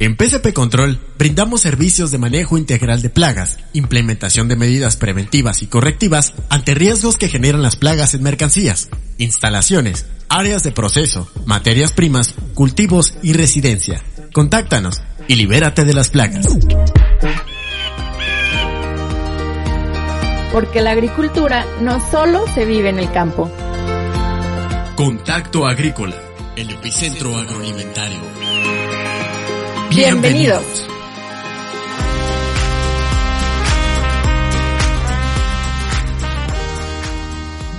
En PCP Control brindamos servicios de manejo integral de plagas, implementación de medidas preventivas y correctivas ante riesgos que generan las plagas en mercancías, instalaciones, áreas de proceso, materias primas, cultivos y residencia. Contáctanos y libérate de las plagas. Porque la agricultura no solo se vive en el campo. Contacto Agrícola, el epicentro agroalimentario. Bienvenidos.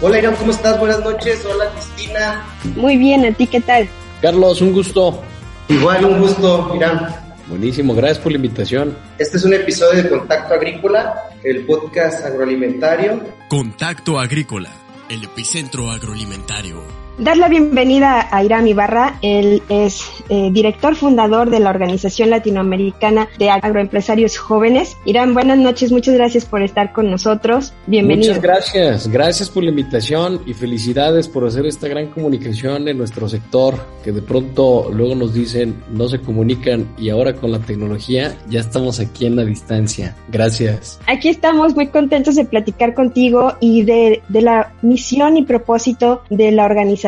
Hola Irán, ¿cómo estás? Buenas noches. Hola Cristina. Muy bien, ¿a ti qué tal? Carlos, un gusto. Igual, un gusto, Irán. Buenísimo, gracias por la invitación. Este es un episodio de Contacto Agrícola, el podcast agroalimentario. Contacto Agrícola, el epicentro agroalimentario. Dar la bienvenida a Irán Ibarra. Él es eh, director fundador de la Organización Latinoamericana de Agroempresarios Jóvenes. Irán, buenas noches. Muchas gracias por estar con nosotros. Bienvenido. Muchas gracias. Gracias por la invitación y felicidades por hacer esta gran comunicación en nuestro sector que de pronto luego nos dicen no se comunican y ahora con la tecnología ya estamos aquí en la distancia. Gracias. Aquí estamos muy contentos de platicar contigo y de, de la misión y propósito de la organización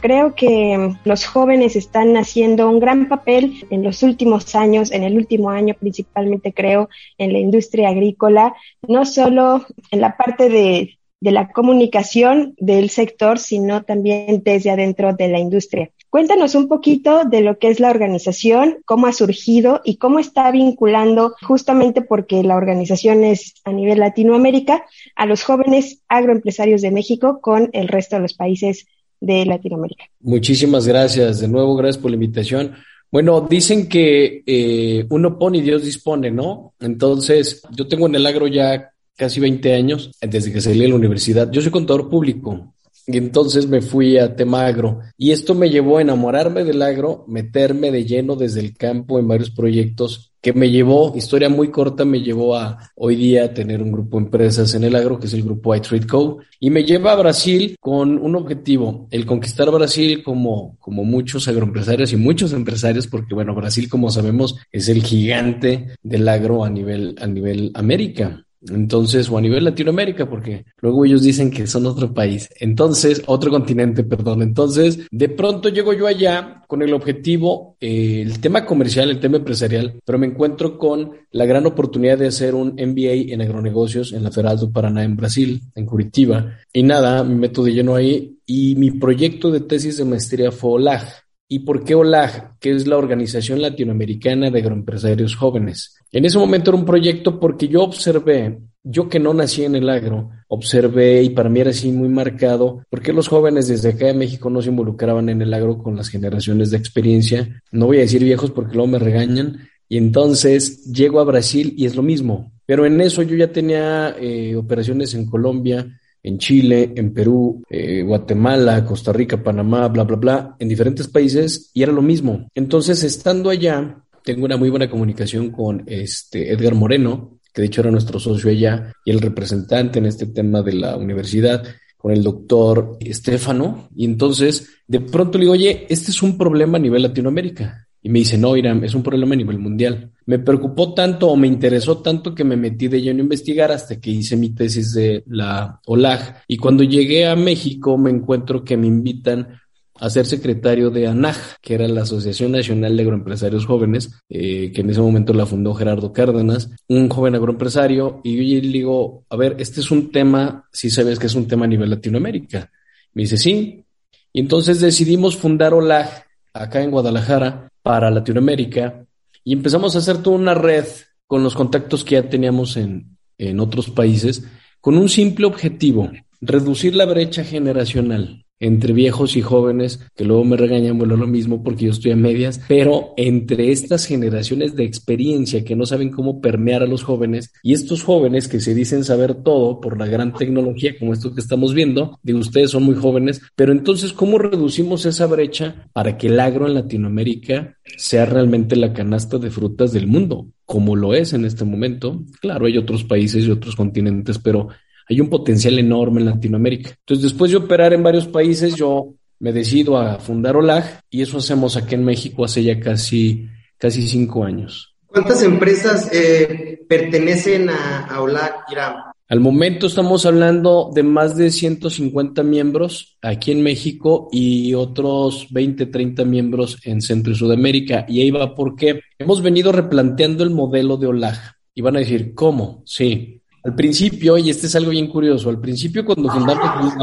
Creo que los jóvenes están haciendo un gran papel en los últimos años, en el último año principalmente creo, en la industria agrícola, no solo en la parte de, de la comunicación del sector, sino también desde adentro de la industria. Cuéntanos un poquito de lo que es la organización, cómo ha surgido y cómo está vinculando, justamente porque la organización es a nivel Latinoamérica, a los jóvenes agroempresarios de México con el resto de los países de Latinoamérica. Muchísimas gracias. De nuevo, gracias por la invitación. Bueno, dicen que eh, uno pone y Dios dispone, ¿no? Entonces, yo tengo en el agro ya casi 20 años, desde que salí de la universidad. Yo soy contador público, y entonces me fui a tema agro. Y esto me llevó a enamorarme del agro, meterme de lleno desde el campo en varios proyectos que me llevó, historia muy corta, me llevó a hoy día tener un grupo de empresas en el agro, que es el grupo iTrade Co. Y me lleva a Brasil con un objetivo, el conquistar Brasil como, como muchos agroempresarios y muchos empresarios, porque bueno, Brasil, como sabemos, es el gigante del agro a nivel, a nivel América. Entonces, o a nivel Latinoamérica, porque luego ellos dicen que son otro país. Entonces, otro continente, perdón. Entonces, de pronto llego yo allá con el objetivo, eh, el tema comercial, el tema empresarial, pero me encuentro con la gran oportunidad de hacer un MBA en agronegocios en la Federal do Paraná en Brasil, en Curitiba. Y nada, me meto de lleno ahí y mi proyecto de tesis de maestría fue OLAG. ¿Y por qué OLAG? Que es la Organización Latinoamericana de Agroempresarios Jóvenes. En ese momento era un proyecto porque yo observé, yo que no nací en el agro, observé y para mí era así muy marcado, por qué los jóvenes desde acá de México no se involucraban en el agro con las generaciones de experiencia. No voy a decir viejos porque luego me regañan. Y entonces llego a Brasil y es lo mismo. Pero en eso yo ya tenía eh, operaciones en Colombia, en Chile, en Perú, eh, Guatemala, Costa Rica, Panamá, bla, bla, bla, en diferentes países y era lo mismo. Entonces, estando allá, tengo una muy buena comunicación con este Edgar Moreno, que de hecho era nuestro socio allá y el representante en este tema de la universidad con el doctor Estefano. Y entonces, de pronto le digo, oye, este es un problema a nivel Latinoamérica. Y me dice, no, Irán, es un problema a nivel mundial. Me preocupó tanto o me interesó tanto que me metí de lleno a investigar hasta que hice mi tesis de la OLAG. Y cuando llegué a México me encuentro que me invitan a ser secretario de ANAJ, que era la Asociación Nacional de Agroempresarios Jóvenes, eh, que en ese momento la fundó Gerardo Cárdenas, un joven agroempresario, y yo le digo, a ver, este es un tema, si sabes que es un tema a nivel Latinoamérica. Me dice, sí. Y entonces decidimos fundar OLAG acá en Guadalajara para Latinoamérica y empezamos a hacer toda una red con los contactos que ya teníamos en, en otros países con un simple objetivo, reducir la brecha generacional entre viejos y jóvenes, que luego me regañan, bueno, lo mismo porque yo estoy a medias, pero entre estas generaciones de experiencia que no saben cómo permear a los jóvenes y estos jóvenes que se dicen saber todo por la gran tecnología como esto que estamos viendo, de ustedes son muy jóvenes, pero entonces, ¿cómo reducimos esa brecha para que el agro en Latinoamérica sea realmente la canasta de frutas del mundo? como lo es en este momento. Claro, hay otros países y otros continentes, pero hay un potencial enorme en Latinoamérica. Entonces, después de operar en varios países, yo me decido a fundar OLAG y eso hacemos aquí en México hace ya casi casi cinco años. ¿Cuántas empresas eh, pertenecen a, a Iram? Al momento estamos hablando de más de 150 miembros aquí en México y otros 20, 30 miembros en Centro y Sudamérica. Y ahí va porque hemos venido replanteando el modelo de OLAG. Y van a decir, ¿cómo? Sí. Al principio, y este es algo bien curioso, al principio cuando fundamos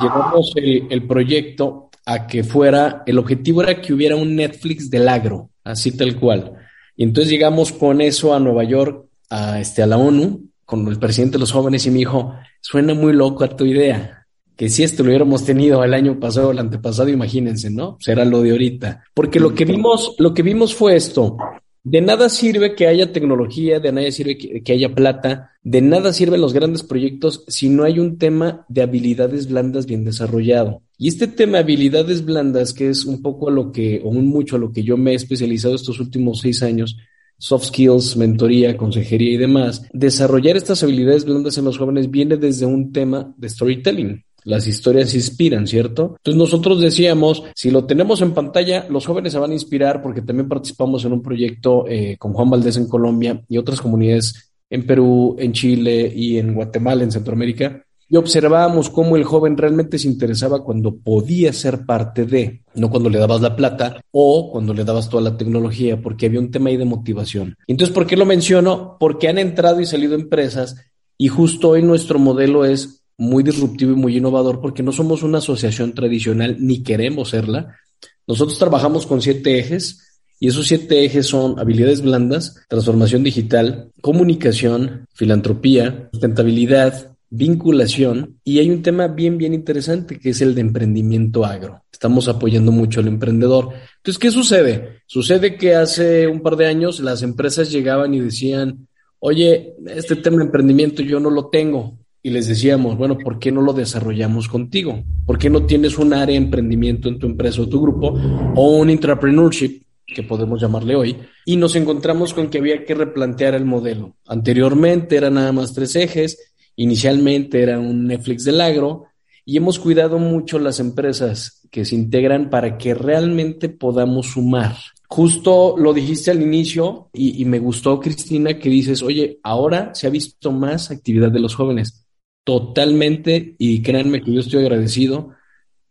llevamos el, proyecto a que fuera, el objetivo era que hubiera un Netflix del agro, así tal cual. Y entonces llegamos con eso a Nueva York, a, este, a la ONU, con el presidente de los jóvenes y me dijo, suena muy loco a tu idea, que si esto lo hubiéramos tenido el año pasado o el antepasado, imagínense, ¿no? Será lo de ahorita. Porque lo que vimos, lo que vimos fue esto. De nada sirve que haya tecnología, de nada sirve que, haya plata, de nada sirven los grandes proyectos si no hay un tema de habilidades blandas bien desarrollado. Y este tema de habilidades blandas, que es un poco a lo que, o un mucho a lo que yo me he especializado estos últimos seis años, soft skills, mentoría, consejería y demás, desarrollar estas habilidades blandas en los jóvenes viene desde un tema de storytelling. Las historias inspiran, ¿cierto? Entonces nosotros decíamos, si lo tenemos en pantalla, los jóvenes se van a inspirar porque también participamos en un proyecto eh, con Juan Valdés en Colombia y otras comunidades en Perú, en Chile y en Guatemala, en Centroamérica, y observábamos cómo el joven realmente se interesaba cuando podía ser parte de, no cuando le dabas la plata o cuando le dabas toda la tecnología, porque había un tema ahí de motivación. Entonces, ¿por qué lo menciono? Porque han entrado y salido empresas y justo hoy nuestro modelo es muy disruptivo y muy innovador porque no somos una asociación tradicional ni queremos serla. Nosotros trabajamos con siete ejes y esos siete ejes son habilidades blandas, transformación digital, comunicación, filantropía, sustentabilidad, vinculación y hay un tema bien, bien interesante que es el de emprendimiento agro. Estamos apoyando mucho al emprendedor. Entonces, ¿qué sucede? Sucede que hace un par de años las empresas llegaban y decían, oye, este tema de emprendimiento yo no lo tengo. Y les decíamos, bueno, ¿por qué no lo desarrollamos contigo? ¿Por qué no tienes un área de emprendimiento en tu empresa o tu grupo o un entrepreneurship? que podemos llamarle hoy, y nos encontramos con que había que replantear el modelo. Anteriormente eran nada más tres ejes, Inicialmente era un Netflix del agro y hemos cuidado mucho las empresas que se integran para que realmente podamos sumar. Justo lo dijiste al inicio y, me gustó, Cristina, que dices, oye, ahora se ha visto más actividad de los jóvenes. Totalmente, y créanme que yo estoy agradecido.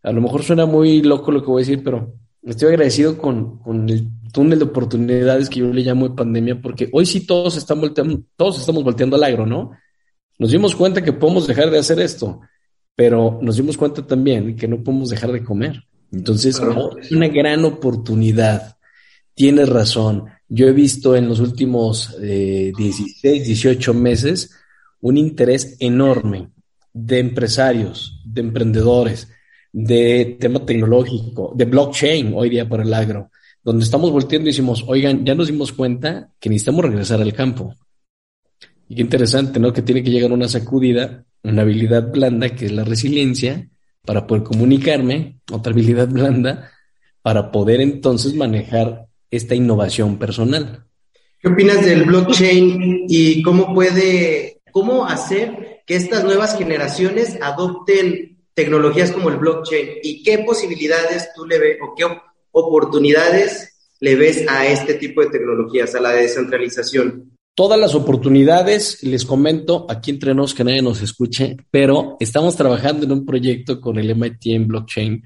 A lo mejor suena muy loco lo que voy a decir, pero estoy agradecido con, con el túnel de oportunidades que yo le llamo de pandemia, porque hoy sí todos están volteando, todos estamos volteando al agro, ¿no? Nos dimos cuenta que podemos dejar de hacer esto, pero nos dimos cuenta también que no podemos dejar de comer. Entonces, es una gran oportunidad. Tienes razón. Yo he visto en los últimos eh, 16, 18 meses un interés enorme de empresarios, de emprendedores, de tema tecnológico, de blockchain hoy día para el agro, donde estamos volteando y decimos, oigan, ya nos dimos cuenta que necesitamos regresar al campo. Y qué interesante, ¿no? Que tiene que llegar una sacudida, una habilidad blanda, que es la resiliencia, para poder comunicarme, otra habilidad blanda, para poder entonces manejar esta innovación personal. ¿Qué opinas del blockchain y cómo puede, cómo hacer que estas nuevas generaciones adopten tecnologías como el blockchain? ¿Y qué posibilidades tú le ves o qué oportunidades le ves a este tipo de tecnologías, a la descentralización? Todas las oportunidades, les comento aquí entre nos que nadie nos escuche, pero estamos trabajando en un proyecto con el MIT en blockchain.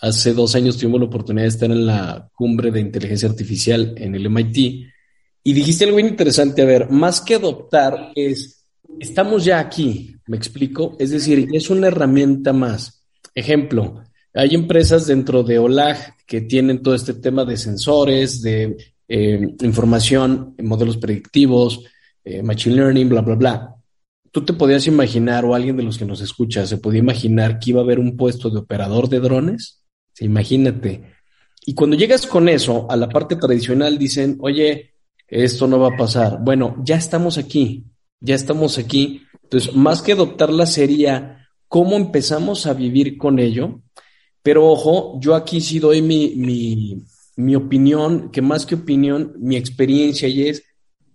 Hace dos años tuvimos la oportunidad de estar en la cumbre de inteligencia artificial en el MIT y dijiste algo bien interesante. A ver, más que adoptar es, estamos ya aquí, me explico, es decir, es una herramienta más. Ejemplo, hay empresas dentro de OLAG que tienen todo este tema de sensores, de eh, información, modelos predictivos, eh, machine learning, bla, bla, bla. Tú te podías imaginar, o alguien de los que nos escucha, se podía imaginar que iba a haber un puesto de operador de drones. Imagínate. Y cuando llegas con eso a la parte tradicional, dicen, oye, esto no va a pasar. Bueno, ya estamos aquí, ya estamos aquí. Entonces, más que adoptarla sería cómo empezamos a vivir con ello. Pero ojo, yo aquí sí doy mi, mi, mi opinión, que más que opinión, mi experiencia y es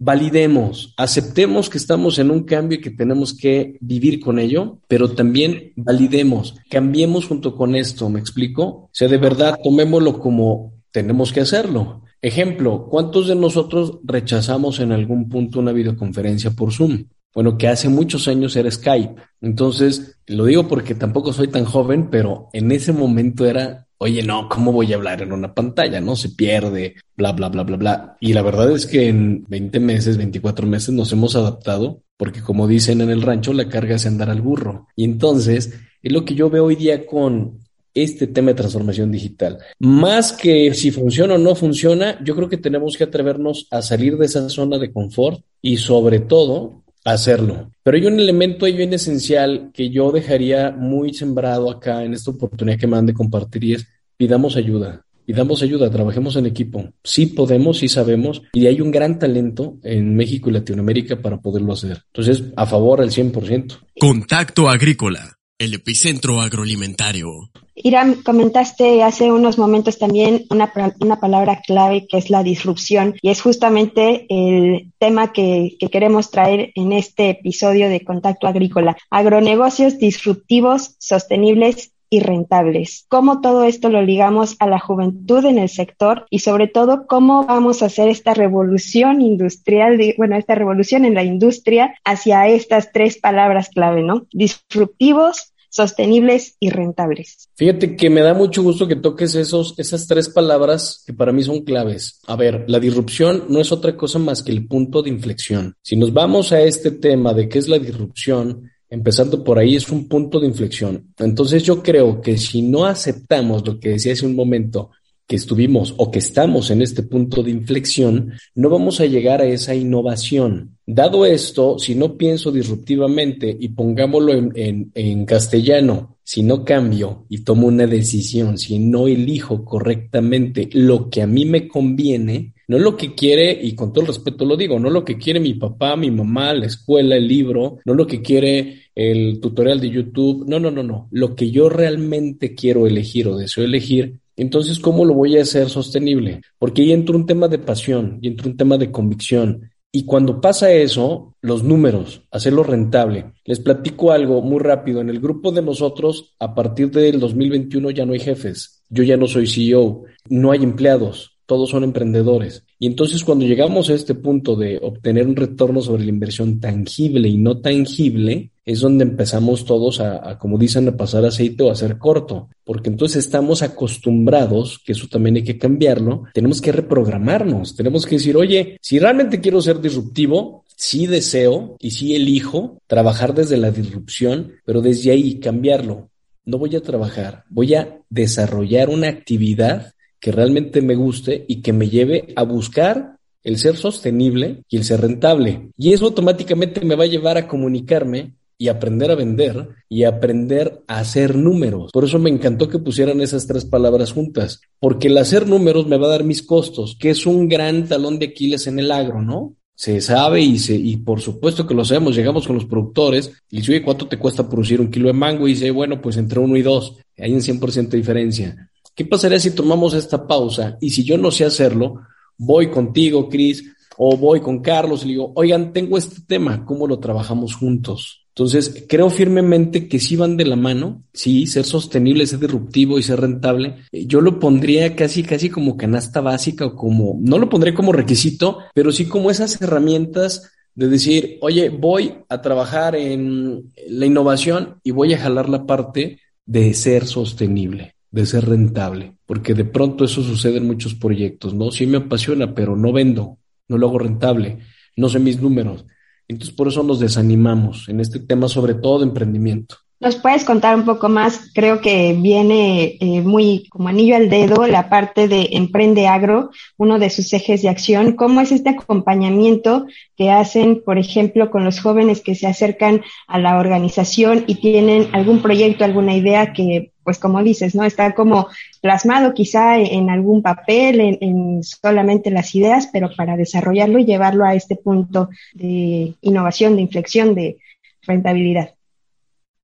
validemos, aceptemos que estamos en un cambio y que tenemos que vivir con ello, pero también validemos, cambiemos junto con esto, ¿me explico? O sea, de verdad, tomémoslo como tenemos que hacerlo. Ejemplo, ¿cuántos de nosotros rechazamos en algún punto una videoconferencia por Zoom? Bueno, que hace muchos años era Skype. Entonces, lo digo porque tampoco soy tan joven, pero en ese momento era, oye, no, ¿cómo voy a hablar en una pantalla? No se pierde, bla, bla, bla, bla, bla. Y la verdad es que en 20 meses, 24 meses nos hemos adaptado, porque como dicen en el rancho, la carga es andar al burro. Y entonces, es lo que yo veo hoy día con este tema de transformación digital. Más que si funciona o no funciona, yo creo que tenemos que atrevernos a salir de esa zona de confort y sobre todo hacerlo. Pero hay un elemento ahí bien esencial que yo dejaría muy sembrado acá en esta oportunidad que me han de compartir y es pidamos ayuda. Pidamos ayuda, trabajemos en equipo. Sí podemos, sí sabemos, y hay un gran talento en México y Latinoamérica para poderlo hacer. Entonces, a favor al 100%. Contacto Agrícola, el epicentro agroalimentario. Irán, comentaste hace unos momentos también una, una, palabra clave que es la disrupción y es justamente el tema que, que, queremos traer en este episodio de Contacto Agrícola. Agronegocios disruptivos, sostenibles y rentables. Cómo todo esto lo ligamos a la juventud en el sector y sobre todo cómo vamos a hacer esta revolución industrial, bueno, esta revolución en la industria hacia estas tres palabras clave, ¿no? Disruptivos, sostenibles y rentables. Fíjate que me da mucho gusto que toques esos, esas tres palabras que para mí son claves. A ver, la disrupción no es otra cosa más que el punto de inflexión. Si nos vamos a este tema de qué es la disrupción, empezando por ahí, es un punto de inflexión. Entonces yo creo que si no aceptamos lo que decía hace un momento, que estuvimos o que estamos en este punto de inflexión, no vamos a llegar a esa innovación. Dado esto, si no pienso disruptivamente y pongámoslo en, en, castellano, si no cambio y tomo una decisión, si no elijo correctamente lo que a mí me conviene, no lo que quiere, y con todo el respeto lo digo, no lo que quiere mi papá, mi mamá, la escuela, el libro, no lo que quiere el tutorial de YouTube, no, no, no, no, lo que yo realmente quiero elegir o deseo elegir entonces, ¿cómo lo voy a hacer sostenible? Porque ahí entra un tema de pasión y entra un tema de convicción. Y cuando pasa eso, los números, hacerlo rentable. Les platico algo muy rápido. En el grupo de nosotros, a partir del 2021 ya no hay jefes. Yo ya no soy CEO. No hay empleados. Todos son emprendedores. Y entonces cuando llegamos a este punto de obtener un retorno sobre la inversión tangible y no tangible, es donde empezamos todos a, como dicen, a pasar aceite o a hacer corto, porque entonces estamos acostumbrados, que eso también hay que cambiarlo, tenemos que reprogramarnos, tenemos que decir, oye, si realmente quiero ser disruptivo, sí deseo y sí elijo trabajar desde la disrupción, pero desde ahí cambiarlo. No voy a trabajar, voy a desarrollar una actividad que realmente me guste y que me lleve a buscar el ser sostenible y el ser rentable. Y eso automáticamente me va a llevar a comunicarme y aprender a vender y aprender a hacer números. Por eso me encantó que pusieran esas tres palabras juntas, porque el hacer números me va a dar mis costos, que es un gran talón de Aquiles en el agro, ¿no? Se sabe y, se, y por supuesto que lo sabemos, llegamos con los productores y dice, oye, ¿cuánto te cuesta producir un kilo de mango? Y dice, bueno, pues entre uno y dos, hay un 100% de diferencia. ¿Qué pasaría si tomamos esta pausa y si yo no sé hacerlo, voy contigo, Cris, o voy con Carlos y le digo, oigan, tengo este tema, ¿cómo lo trabajamos juntos? Entonces, creo firmemente que sí van de la mano, sí, ser sostenible, ser disruptivo y ser rentable. Yo lo pondría casi, casi como canasta básica o como, no lo pondría como requisito, pero sí como esas herramientas de decir, oye, voy a trabajar en la innovación y voy a jalar la parte de ser sostenible de ser rentable, porque de pronto eso sucede en muchos proyectos, ¿no? Sí me apasiona, pero no vendo, no lo hago rentable, no sé mis números. Entonces por eso nos desanimamos en este tema, sobre todo de emprendimiento. ¿Nos puedes contar un poco más? Creo que viene eh, muy como anillo al dedo la parte de Emprende Agro, uno de sus ejes de acción. ¿Cómo es este acompañamiento que hacen, por ejemplo, con los jóvenes que se acercan a la organización y tienen algún proyecto, alguna idea que, pues como dices, ¿no? Está como plasmado quizá en algún papel, en, en solamente las ideas, pero para desarrollarlo y llevarlo a este punto de innovación, de inflexión, de rentabilidad.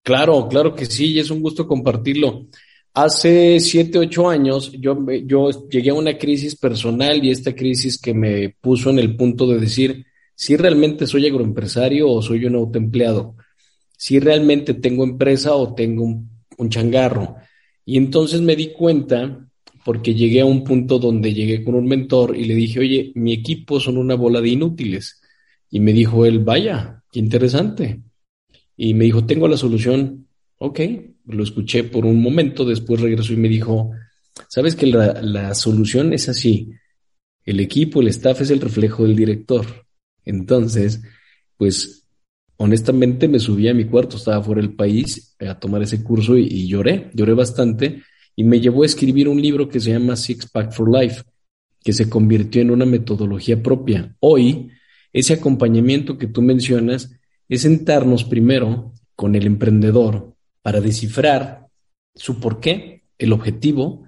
Claro, claro que sí, y es un gusto compartirlo. Hace siete, ocho años yo, yo llegué a una crisis personal y esta crisis que me puso en el punto de decir si realmente soy agroempresario o soy un autoempleado, si realmente tengo empresa o tengo un, un changarro. Y entonces me di cuenta porque llegué a un punto donde llegué con un mentor y le dije, oye, mi equipo son una bola de inútiles. Y me dijo él, vaya, qué interesante. Y me dijo, tengo la solución. Ok, lo escuché por un momento, después regresó y me dijo, sabes que la, la solución es así. El equipo, el staff es el reflejo del director. Entonces, pues honestamente me subí a mi cuarto, estaba fuera del país a tomar ese curso y, lloré, lloré bastante y me llevó a escribir un libro que se llama Six Pack for Life, que se convirtió en una metodología propia. Hoy, ese acompañamiento que tú mencionas es sentarnos primero con el emprendedor para descifrar su porqué, el objetivo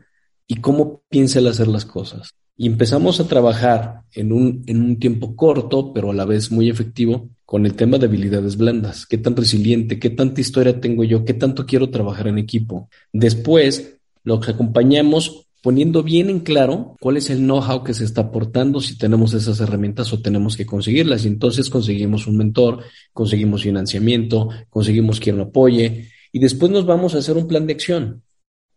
y cómo piensa él hacer las cosas. Y empezamos a trabajar en un, en un tiempo corto, pero a la vez muy efectivo, con el tema de habilidades blandas. ¿Qué tan resiliente? ¿Qué tanta historia tengo yo? ¿Qué tanto quiero trabajar en equipo? Después, lo que acompañamos poniendo bien en claro cuál es el know-how que se está aportando, si tenemos esas herramientas o tenemos que conseguirlas. Y entonces conseguimos un mentor, conseguimos financiamiento, conseguimos quien lo apoye y después nos vamos a hacer un plan de acción.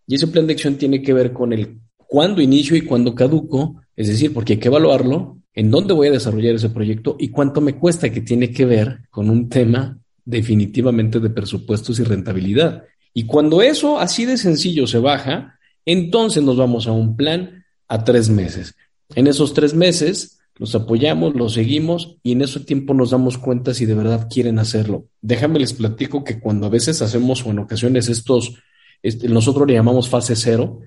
Y ese plan de acción tiene que ver con el cuándo inicio y cuándo caduco, es decir, porque hay que evaluarlo, en dónde voy a desarrollar ese proyecto y cuánto me cuesta, que tiene que ver con un tema definitivamente de presupuestos y rentabilidad. Y cuando eso así de sencillo se baja, entonces nos vamos a un plan a tres meses. En esos tres meses los apoyamos, los seguimos y en ese tiempo nos damos cuenta si de verdad quieren hacerlo. Déjame les platico que cuando a veces hacemos o en ocasiones estos, este, nosotros le llamamos fase cero,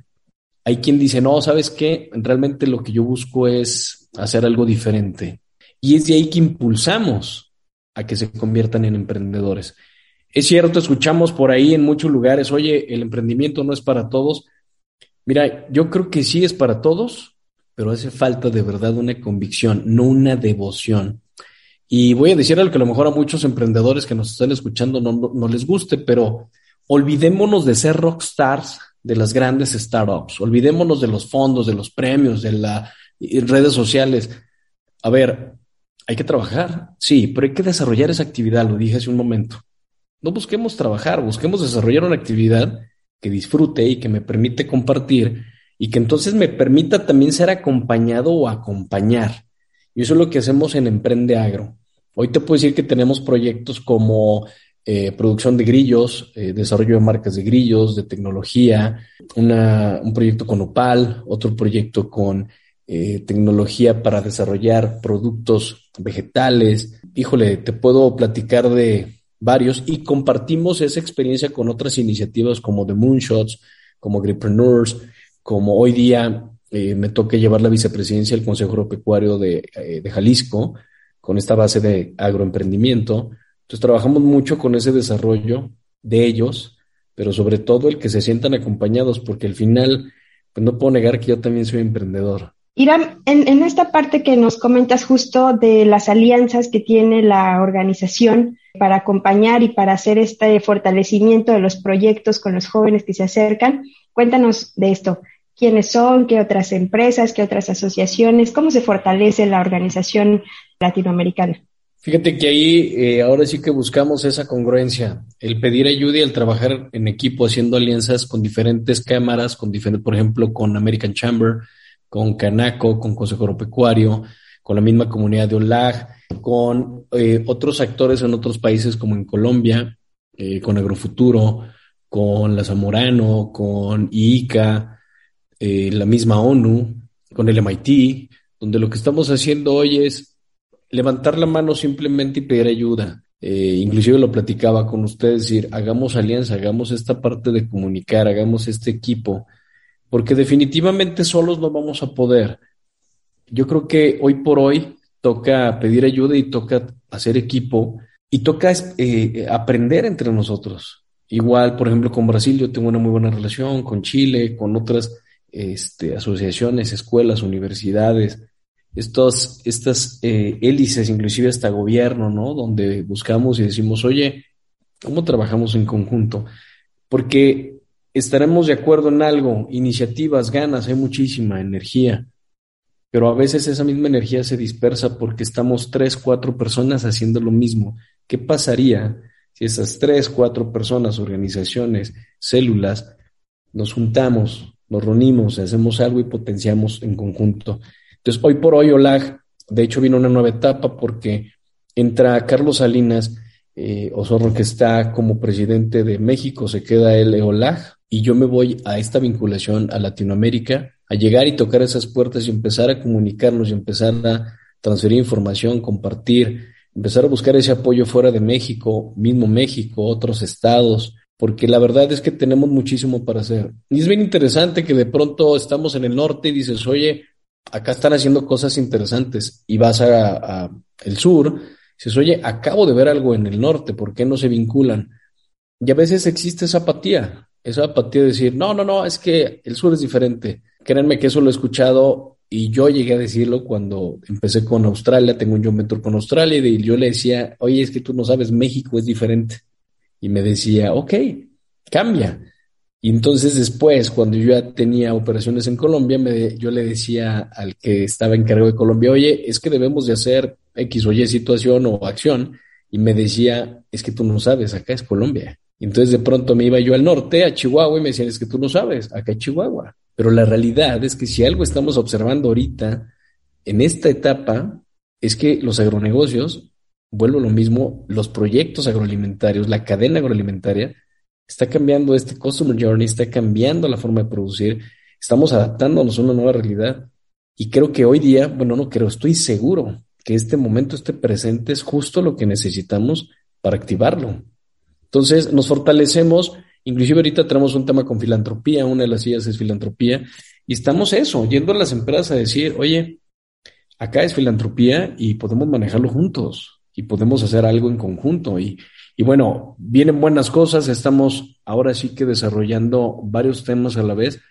hay quien dice, no, ¿sabes qué? Realmente lo que yo busco es hacer algo diferente. Y es de ahí que impulsamos a que se conviertan en emprendedores. Es cierto, escuchamos por ahí en muchos lugares, oye, el emprendimiento no es para todos. Mira, yo creo que sí es para todos, pero hace falta de verdad una convicción, no una devoción. Y voy a decir algo que a lo mejor a muchos emprendedores que nos están escuchando no, no les guste, pero olvidémonos de ser rockstars de las grandes startups. Olvidémonos de los fondos, de los premios, de las redes sociales. A ver, hay que trabajar, sí, pero hay que desarrollar esa actividad, lo dije hace un momento. No busquemos trabajar, busquemos desarrollar una actividad que disfrute y que me permite compartir y que entonces me permita también ser acompañado o acompañar. Y eso es lo que hacemos en Emprende Agro. Hoy te puedo decir que tenemos proyectos como eh, producción de grillos, eh, desarrollo de marcas de grillos, de tecnología, un proyecto con Opal, otro proyecto con eh, tecnología para desarrollar productos vegetales. Híjole, te puedo platicar de varios y compartimos esa experiencia con otras iniciativas como The Moonshots, como Gripreneurs, como hoy día me toca llevar la vicepresidencia del Consejo Agropecuario de, de Jalisco con esta base de agroemprendimiento. Entonces trabajamos mucho con ese desarrollo de ellos, pero sobre todo el que se sientan acompañados, porque al final, pues no puedo negar que yo también soy emprendedor. Irán, en, en esta parte que nos comentas justo de las alianzas que tiene la organización para acompañar y para hacer este fortalecimiento de los proyectos con los jóvenes que se acercan, cuéntanos de esto. ¿Quiénes son? ¿Qué otras empresas? ¿Qué otras asociaciones? ¿Cómo se fortalece la organización latinoamericana? Fíjate que ahí eh, ahora sí que buscamos esa congruencia, el pedir ayuda y el trabajar en equipo haciendo alianzas con diferentes cámaras, con diferentes, por ejemplo, con American Chamber, con Canaco, con Consejo Agropecuario, con la misma comunidad de OLAG, con eh, otros actores en otros países como en Colombia, eh, con Agrofuturo, con la Zamorano, con IICA, la misma ONU, con el MIT, donde lo que estamos haciendo hoy es levantar la mano simplemente y pedir ayuda. Eh, inclusive lo platicaba con ustedes, decir, hagamos alianza, hagamos esta parte de comunicar, hagamos este equipo, porque definitivamente solos no vamos a poder. Yo creo que hoy por hoy toca pedir ayuda y toca hacer equipo y toca eh, aprender entre nosotros. Igual, por ejemplo, con Brasil yo tengo una muy buena relación, con Chile, con otras este, asociaciones, escuelas, universidades estos, estas eh, hélices, inclusive hasta gobierno, ¿no? Donde buscamos y decimos, oye, ¿cómo trabajamos en conjunto? Porque estaremos de acuerdo en algo, iniciativas, ganas, hay muchísima energía, pero a veces esa misma energía se dispersa porque estamos tres, cuatro personas haciendo lo mismo. ¿Qué pasaría si esas tres, cuatro personas, organizaciones, células, nos juntamos nos reunimos, hacemos algo y potenciamos en conjunto. Entonces, hoy por hoy, OLAG, de hecho, vino una nueva etapa porque entra Carlos Salinas, eh, que está como presidente de México, se queda el OLAG, y yo me voy a esta vinculación a Latinoamérica, a llegar y tocar esas puertas y empezar a comunicarnos y empezar a transferir información, compartir, empezar a buscar ese apoyo fuera de México, mismo México, otros estados, porque la verdad es que tenemos muchísimo para hacer. Y es bien interesante que de pronto estamos en el norte y dices, oye, acá están haciendo cosas interesantes y vas a, el sur, dices, oye, acabo de ver algo en el norte, ¿por qué no se vinculan? Y a veces existe esa apatía, esa apatía de decir, no, no, no, es que el sur es diferente. Créanme que eso lo he escuchado y yo llegué a decirlo cuando empecé con Australia, tengo un yo mentor con Australia y yo le decía, oye, es que tú no sabes, México es diferente. Y me decía, ok, cambia. Y entonces después, cuando yo ya tenía operaciones en Colombia, me, yo le decía al que estaba en cargo de Colombia, oye, es que debemos de hacer X o Y situación o acción. Y me decía, es que tú no sabes, acá es Colombia. Entonces de pronto me iba yo al norte, a Chihuahua, y me decían, es que tú no sabes, acá es Chihuahua. Pero la realidad es que si algo estamos observando ahorita, en esta etapa, es que los agronegocios vuelvo a lo mismo, los proyectos agroalimentarios, la cadena agroalimentaria, está cambiando este customer journey, está cambiando la forma de producir, estamos adaptándonos a una nueva realidad. Y creo que hoy día, bueno, no creo, estoy seguro que este momento, este presente es justo lo que necesitamos para activarlo. Entonces, nos fortalecemos, inclusive ahorita tenemos un tema con filantropía, una de las sillas es filantropía, y estamos eso, yendo a las empresas a decir, oye, acá es filantropía y podemos manejarlo juntos y podemos hacer algo en conjunto. Y, y bueno, vienen buenas cosas, estamos ahora sí que desarrollando varios temas a la vez,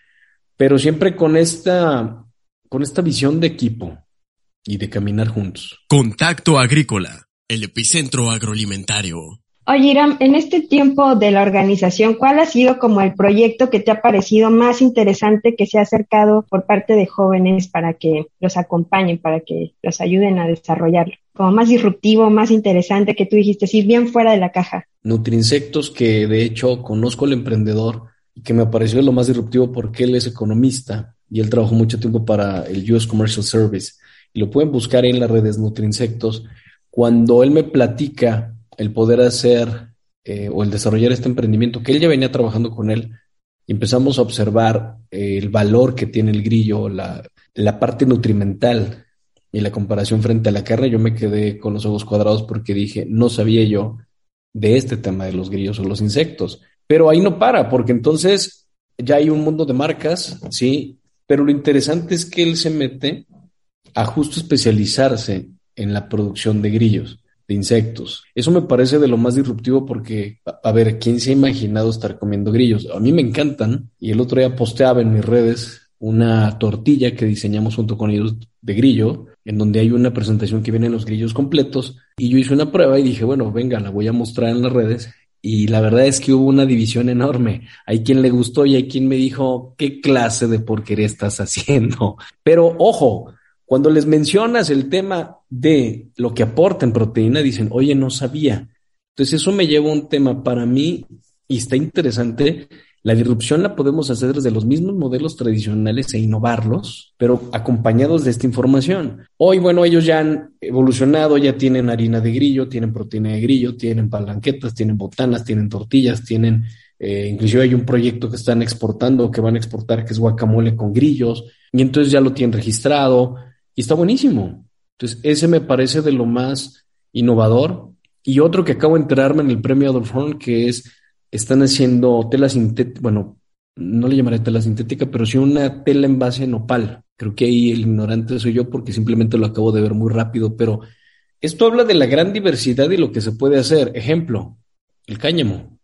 pero siempre con esta, con esta visión de equipo y de caminar juntos. Contacto Agrícola, el epicentro agroalimentario. Oye, Iram, en este tiempo de la organización, ¿cuál ha sido como el proyecto que te ha parecido más interesante que se ha acercado por parte de jóvenes para que los acompañen, para que los ayuden a desarrollarlo? Como más disruptivo, más interesante que tú dijiste, sí, bien fuera de la caja. Nutrinsectos, que de hecho conozco al emprendedor y que me pareció lo más disruptivo porque él es economista y él trabajó mucho tiempo para el US Commercial Service. Y lo pueden buscar en las redes Nutrinsectos. Cuando él me platica el poder hacer eh, o el desarrollar este emprendimiento, que él ya venía trabajando con él, y empezamos a observar eh, el valor que tiene el grillo, la, la parte nutrimental y la comparación frente a la carne, yo me quedé con los ojos cuadrados porque dije, no sabía yo de este tema de los grillos o los insectos. Pero ahí no para, porque entonces ya hay un mundo de marcas, sí, pero lo interesante es que él se mete a justo especializarse en la producción de grillos de insectos. Eso me parece de lo más disruptivo porque, a ver, ¿quién se ha imaginado estar comiendo grillos? A mí me encantan y el otro día posteaba en mis redes una tortilla que diseñamos junto con ellos de grillo, en donde hay una presentación que vienen los grillos completos y yo hice una prueba y dije, bueno, venga, la voy a mostrar en las redes y la verdad es que hubo una división enorme. Hay quien le gustó y hay quien me dijo, ¿qué clase de porquería estás haciendo? Pero ojo, cuando les mencionas el tema de lo que aporta en proteína, dicen, oye, no sabía. Entonces eso me lleva a un tema para mí y está interesante. La disrupción la podemos hacer desde los mismos modelos tradicionales e innovarlos, pero acompañados de esta información. Hoy, bueno, ellos ya han evolucionado, ya tienen harina de grillo, tienen proteína de grillo, tienen palanquetas, tienen botanas, tienen tortillas, tienen, eh, inclusive hay un proyecto que están exportando, que van a exportar, que es guacamole con grillos, y entonces ya lo tienen registrado y está buenísimo. Entonces, ese me parece de lo más innovador. Y otro que acabo de enterarme en el premio Adolf Horn, que es, están haciendo tela sintética, bueno, no le llamaré tela sintética, pero sí una tela en base nopal. Creo que ahí el ignorante soy yo porque simplemente lo acabo de ver muy rápido, pero esto habla de la gran diversidad y lo que se puede hacer. Ejemplo, el cáñamo,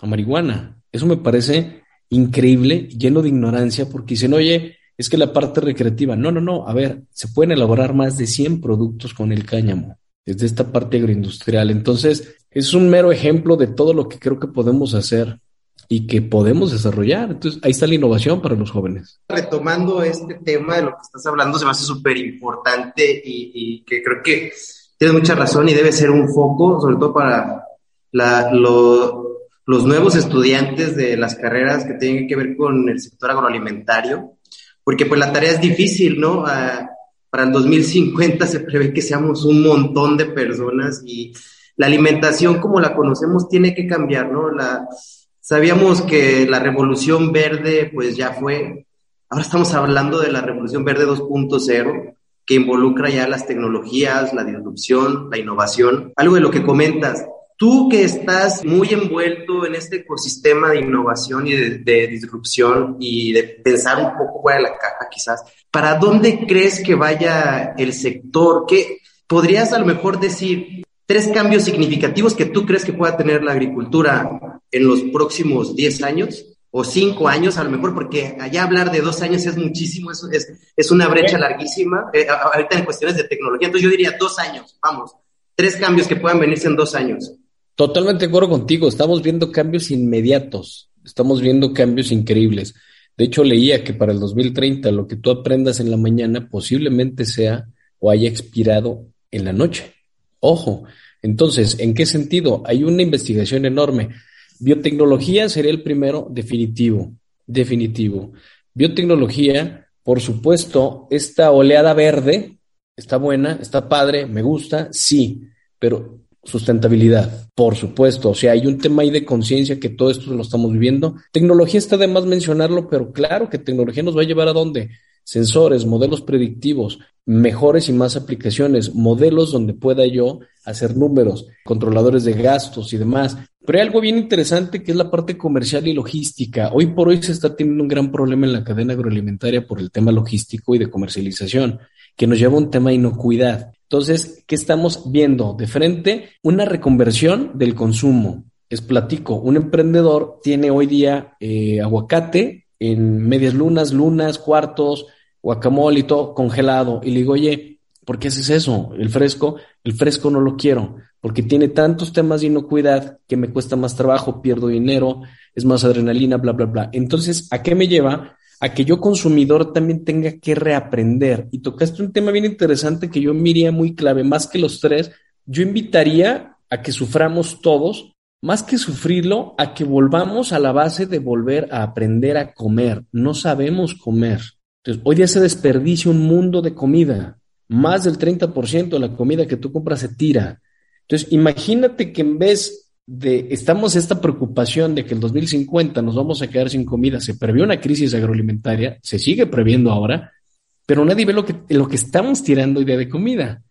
la marihuana. Eso me parece increíble, lleno de ignorancia, porque dicen, oye, es que la parte recreativa, no, no, no, a ver, se pueden elaborar más de 100 productos con el cáñamo, desde esta parte agroindustrial. Entonces, es un mero ejemplo de todo lo que creo que podemos hacer y que podemos desarrollar. Entonces, ahí está la innovación para los jóvenes. Retomando este tema de lo que estás hablando, se me hace súper importante y, que creo que tienes mucha razón y debe ser un foco, sobre todo para los nuevos estudiantes de las carreras que tienen que ver con el sector agroalimentario, porque pues la tarea es difícil, ¿no? Ah, para el 2050 se prevé que seamos un montón de personas y la alimentación como la conocemos tiene que cambiar, ¿no? La, sabíamos que la revolución verde pues ya fue, ahora estamos hablando de la revolución verde 2.0 que involucra ya las tecnologías, la disrupción, la innovación, algo de lo que comentas. Tú que estás muy envuelto en este ecosistema de innovación y de, disrupción y de pensar un poco fuera de la caja quizás, ¿para dónde crees que vaya el sector? ¿Qué podrías a lo mejor decir tres cambios significativos que tú crees que pueda tener la agricultura en los próximos 10 años? o cinco años a lo mejor, porque allá hablar de dos años es muchísimo, es, es, es una brecha larguísima, eh, ahorita en cuestiones de tecnología, entonces yo diría dos años, vamos, tres cambios que puedan venirse en dos años. Totalmente de acuerdo contigo, estamos viendo cambios inmediatos, estamos viendo cambios increíbles. De hecho, leía que para el 2030 lo que tú aprendas en la mañana posiblemente sea o haya expirado en la noche. Ojo, entonces, ¿en qué sentido? Hay una investigación enorme. Biotecnología sería el primero definitivo, definitivo. Biotecnología, por supuesto, esta oleada verde está buena, está padre, me gusta, sí, pero sustentabilidad, por supuesto. O sea, hay un tema ahí de conciencia que todo esto lo estamos viviendo. Tecnología está de más mencionarlo, pero claro que tecnología nos va a llevar a dónde? Sensores, modelos predictivos, mejores y más aplicaciones, modelos donde pueda yo hacer números, controladores de gastos y demás. Pero hay algo bien interesante que es la parte comercial y logística. Hoy por hoy se está teniendo un gran problema en la cadena agroalimentaria por el tema logístico y de comercialización, que nos lleva a un tema de inocuidad. Entonces, ¿qué estamos viendo? De frente, una reconversión del consumo. Es platico, un emprendedor tiene hoy día eh, aguacate en medias lunas, lunas, cuartos, guacamole y todo congelado. Y le digo, oye, ¿por qué haces eso? El fresco, el fresco no lo quiero porque tiene tantos temas de inocuidad que me cuesta más trabajo, pierdo dinero, es más adrenalina, bla, bla, bla. Entonces, ¿a qué me lleva? A que yo consumidor también tenga que reaprender. Y tocaste un tema bien interesante que yo miría muy clave, más que los tres, yo invitaría a que suframos todos, más que sufrirlo, a que volvamos a la base de volver a aprender a comer. No sabemos comer. Entonces, hoy día se desperdicia un mundo de comida. Más del 30% de la comida que tú compras se tira. Entonces, imagínate que en vez de, estamos esta preocupación de que en 2050 nos vamos a quedar sin comida, se previó una crisis agroalimentaria, se sigue previendo ahora, pero nadie ve lo que, lo que estamos tirando idea de comida.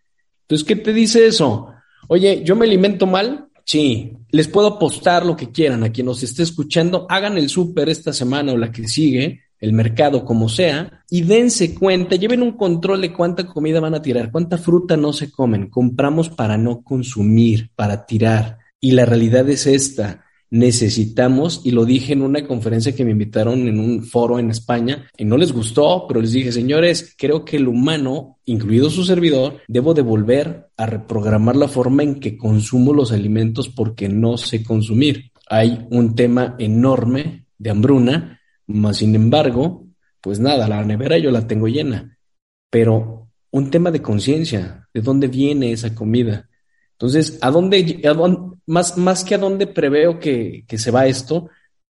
Entonces, ¿qué te dice eso? Oye, yo me alimento mal, Sí, les puedo apostar lo que quieran a quien nos esté escuchando. Hagan el súper esta semana o la que sigue el mercado como sea, y dense cuenta, lleven un control de cuánta comida van a tirar, cuánta fruta no se comen, compramos para no consumir, para tirar. Y la realidad es esta, necesitamos, y lo dije en una conferencia que me invitaron en un foro en España, y no les gustó, pero les dije, señores, creo que el humano, incluido su servidor, debo de volver a reprogramar la forma en que consumo los alimentos porque no sé consumir. Hay un tema enorme de hambruna más sin embargo, pues nada, la nevera yo la tengo llena, pero un tema de conciencia, ¿de dónde viene esa comida? Entonces, ¿a dónde, más, más que a dónde preveo que, que, se va esto?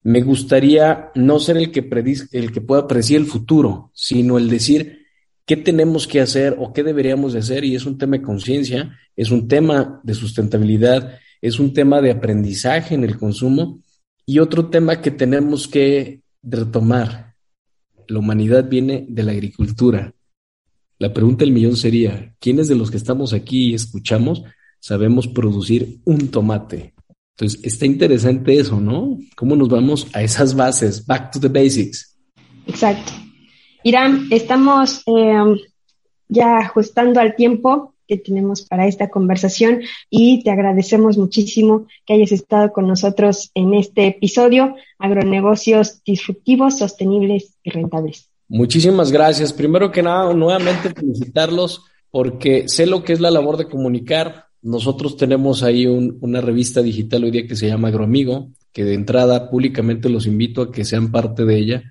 Me gustaría no ser el que, el que pueda predecir el futuro, sino el decir qué tenemos que hacer o qué deberíamos de hacer, y es un tema de conciencia, es un tema de sustentabilidad, es un tema de aprendizaje en el consumo, y otro tema que tenemos que retomar. La humanidad viene de la agricultura. La pregunta del millón sería, ¿quiénes de los que estamos aquí y escuchamos sabemos producir un tomate? Entonces, está interesante eso, ¿no? ¿Cómo nos vamos a esas bases? Back to the basics. Exacto. Irán, estamos eh, ya ajustando al tiempo que tenemos para esta conversación y te agradecemos muchísimo que hayas estado con nosotros en este episodio, agronegocios disruptivos, sostenibles y rentables. Muchísimas gracias. Primero que nada, nuevamente felicitarlos porque sé lo que es la labor de comunicar. Nosotros tenemos ahí una revista digital hoy día que se llama Agroamigo, que de entrada públicamente los invito a que sean parte de ella.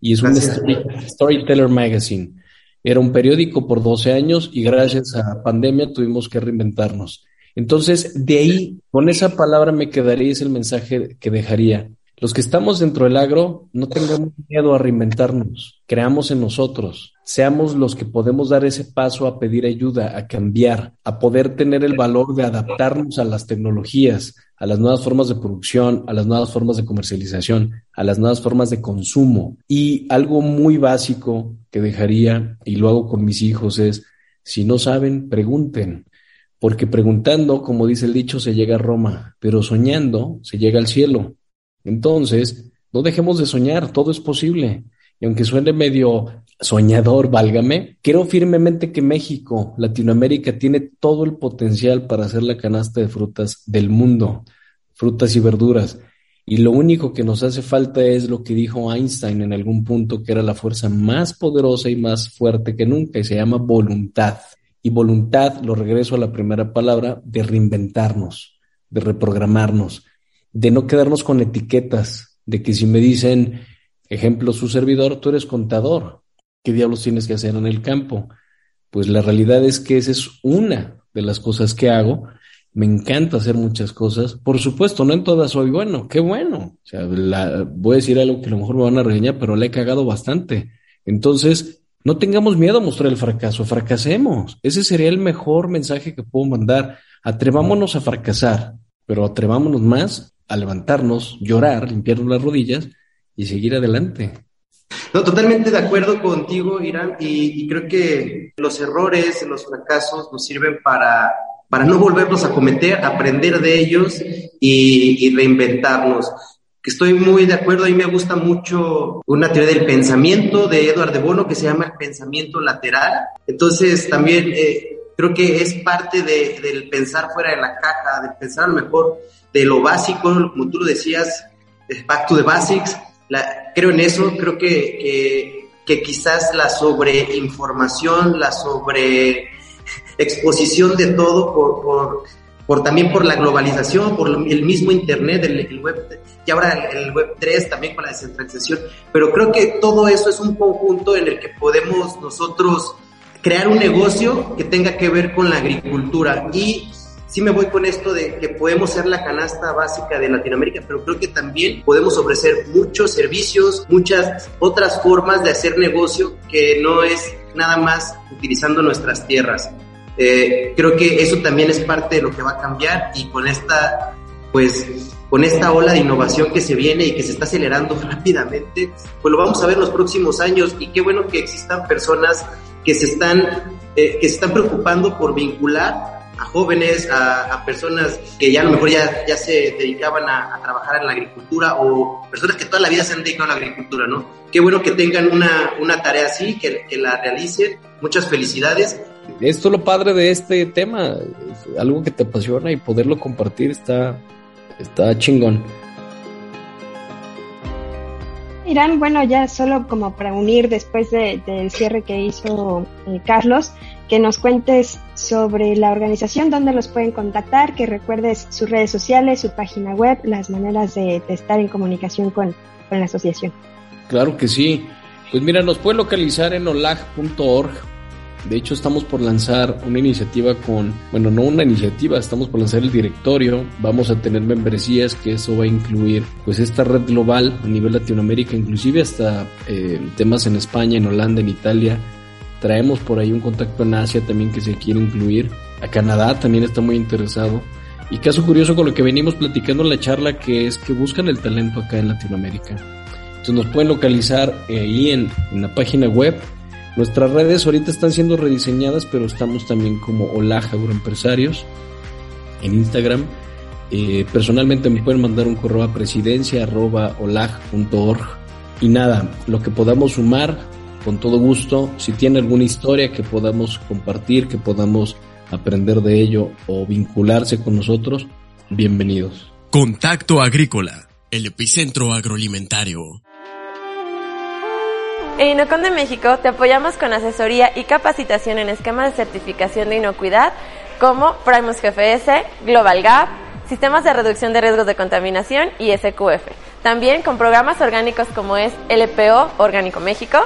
Y es un Storyteller Magazine. Era un periódico por 12 años y gracias a pandemia tuvimos que reinventarnos. Entonces, de ahí, con esa palabra me quedaría, es el mensaje que dejaría. Los que estamos dentro del agro, no tengamos miedo a reinventarnos, creamos en nosotros, seamos los que podemos dar ese paso a pedir ayuda, a cambiar, a poder tener el valor de adaptarnos a las tecnologías, a las nuevas formas de producción, a las nuevas formas de comercialización, a las nuevas formas de consumo. Y algo muy básico que dejaría, y lo hago con mis hijos, es, si no saben, pregunten. Porque preguntando, como dice el dicho, se llega a Roma, pero soñando se llega al cielo. Entonces, no dejemos de soñar, todo es posible. Y aunque suene medio soñador, válgame, creo firmemente que México, Latinoamérica, tiene todo el potencial para hacer la canasta de frutas del mundo, frutas y verduras. Y lo único que nos hace falta es lo que dijo Einstein en algún punto, que era la fuerza más poderosa y más fuerte que nunca, y se llama voluntad. Y voluntad, lo regreso a la primera palabra, de reinventarnos, de reprogramarnos, de no quedarnos con etiquetas, de que si me dicen, ejemplo, su servidor, tú eres contador, ¿qué diablos tienes que hacer en el campo? Pues la realidad es que esa es una de las cosas que hago. Me encanta hacer muchas cosas. Por supuesto, no en todas soy bueno. Qué bueno. O sea, voy a decir algo que a lo mejor me van a regañar, pero le he cagado bastante. Entonces, no tengamos miedo a mostrar el fracaso. Fracasemos. Ese sería el mejor mensaje que puedo mandar. Atrevámonos a fracasar, pero atrevámonos más a levantarnos, llorar, limpiarnos las rodillas y seguir adelante. No, totalmente de acuerdo contigo, Irán, y, creo que los errores, los fracasos nos sirven para, para no volverlos a cometer, aprender de ellos y, reinventarnos. Estoy muy de acuerdo, a mí me gusta mucho una teoría del pensamiento de Edward de Bono que se llama el pensamiento lateral. Entonces también eh, creo que es parte de, del pensar fuera de la caja, de pensar a lo mejor de lo básico, como tú lo decías, back to the basics. La, creo en eso, creo que, que, quizás la sobreinformación, la sobre exposición de todo por, por, por, también por la globalización, por el mismo Internet, el, web, y ahora el, web 3 también con la descentralización, pero creo que todo eso es un conjunto en el que podemos nosotros crear un negocio que tenga que ver con la agricultura. Y sí me voy con esto de que podemos ser la canasta básica de Latinoamérica, pero creo que también podemos ofrecer muchos servicios, muchas otras formas de hacer negocio que no es nada más utilizando nuestras tierras. Eh, creo que eso también es parte de lo que va a cambiar y con esta, pues, con esta ola de innovación que se viene y que se está acelerando rápidamente, pues lo vamos a ver en los próximos años y qué bueno que existan personas que se están, eh, que se están preocupando por vincular a jóvenes, a, personas que ya a lo mejor ya, ya se dedicaban a, trabajar en la agricultura o personas que toda la vida se han dedicado a la agricultura, ¿no? Qué bueno que tengan una, una tarea así, que, que la realicen. Muchas felicidades. Esto es lo padre de este tema, algo que te apasiona y poderlo compartir está, está chingón. Irán, bueno, ya solo como para unir después del cierre que hizo eh, Carlos, que nos cuentes sobre la organización, dónde los pueden contactar, que recuerdes sus redes sociales, su página web, las maneras de, estar en comunicación con, la asociación. Claro que sí. Pues mira, nos puede localizar en olag.org. De hecho, estamos por lanzar una iniciativa con, bueno, no una iniciativa, estamos por lanzar el directorio. Vamos a tener membresías que eso va a incluir, pues, esta red global a nivel Latinoamérica, inclusive hasta eh, temas en España, en Holanda, en Italia, Traemos por ahí un contacto en Asia también que se quiere incluir. A Canadá también está muy interesado. Y caso curioso con lo que venimos platicando en la charla, que es que buscan el talento acá en Latinoamérica. Entonces nos pueden localizar ahí en, la página web. Nuestras redes ahorita están siendo rediseñadas, pero estamos también como Olaja Agroempresarios en Instagram. Eh, personalmente me pueden mandar un correo a presidencia.olag.org. Y nada, lo que podamos sumar, con todo gusto. Si tiene alguna historia que podamos compartir, que podamos aprender de ello o vincularse con nosotros, bienvenidos. Contacto Agrícola, el epicentro agroalimentario. En Inocon de México te apoyamos con asesoría y capacitación en esquemas de certificación de inocuidad como Primus GFS, Global Gap, sistemas de reducción de riesgos de contaminación y SQF. También con programas orgánicos como es LPO Orgánico México,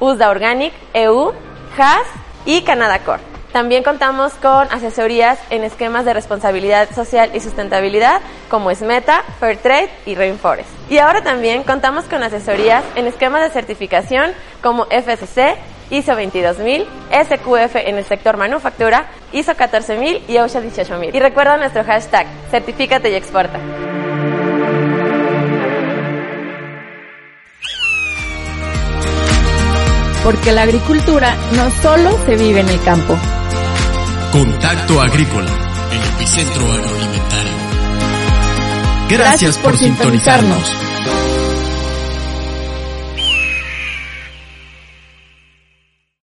USDA Organic, EU, HAS y Canada Core. También contamos con asesorías en esquemas de responsabilidad social y sustentabilidad como Esmeta, Fairtrade y Rainforest. Y ahora también contamos con asesorías en esquemas de certificación como FSC, ISO 22000, SQF en el sector manufactura, ISO 14000 y OSHA 18000. Y recuerda nuestro hashtag, certifícate y exporta. Porque la agricultura no solo se vive en el campo. Contacto Agrícola, el epicentro agroalimentario. Gracias, por, sintonizarnos.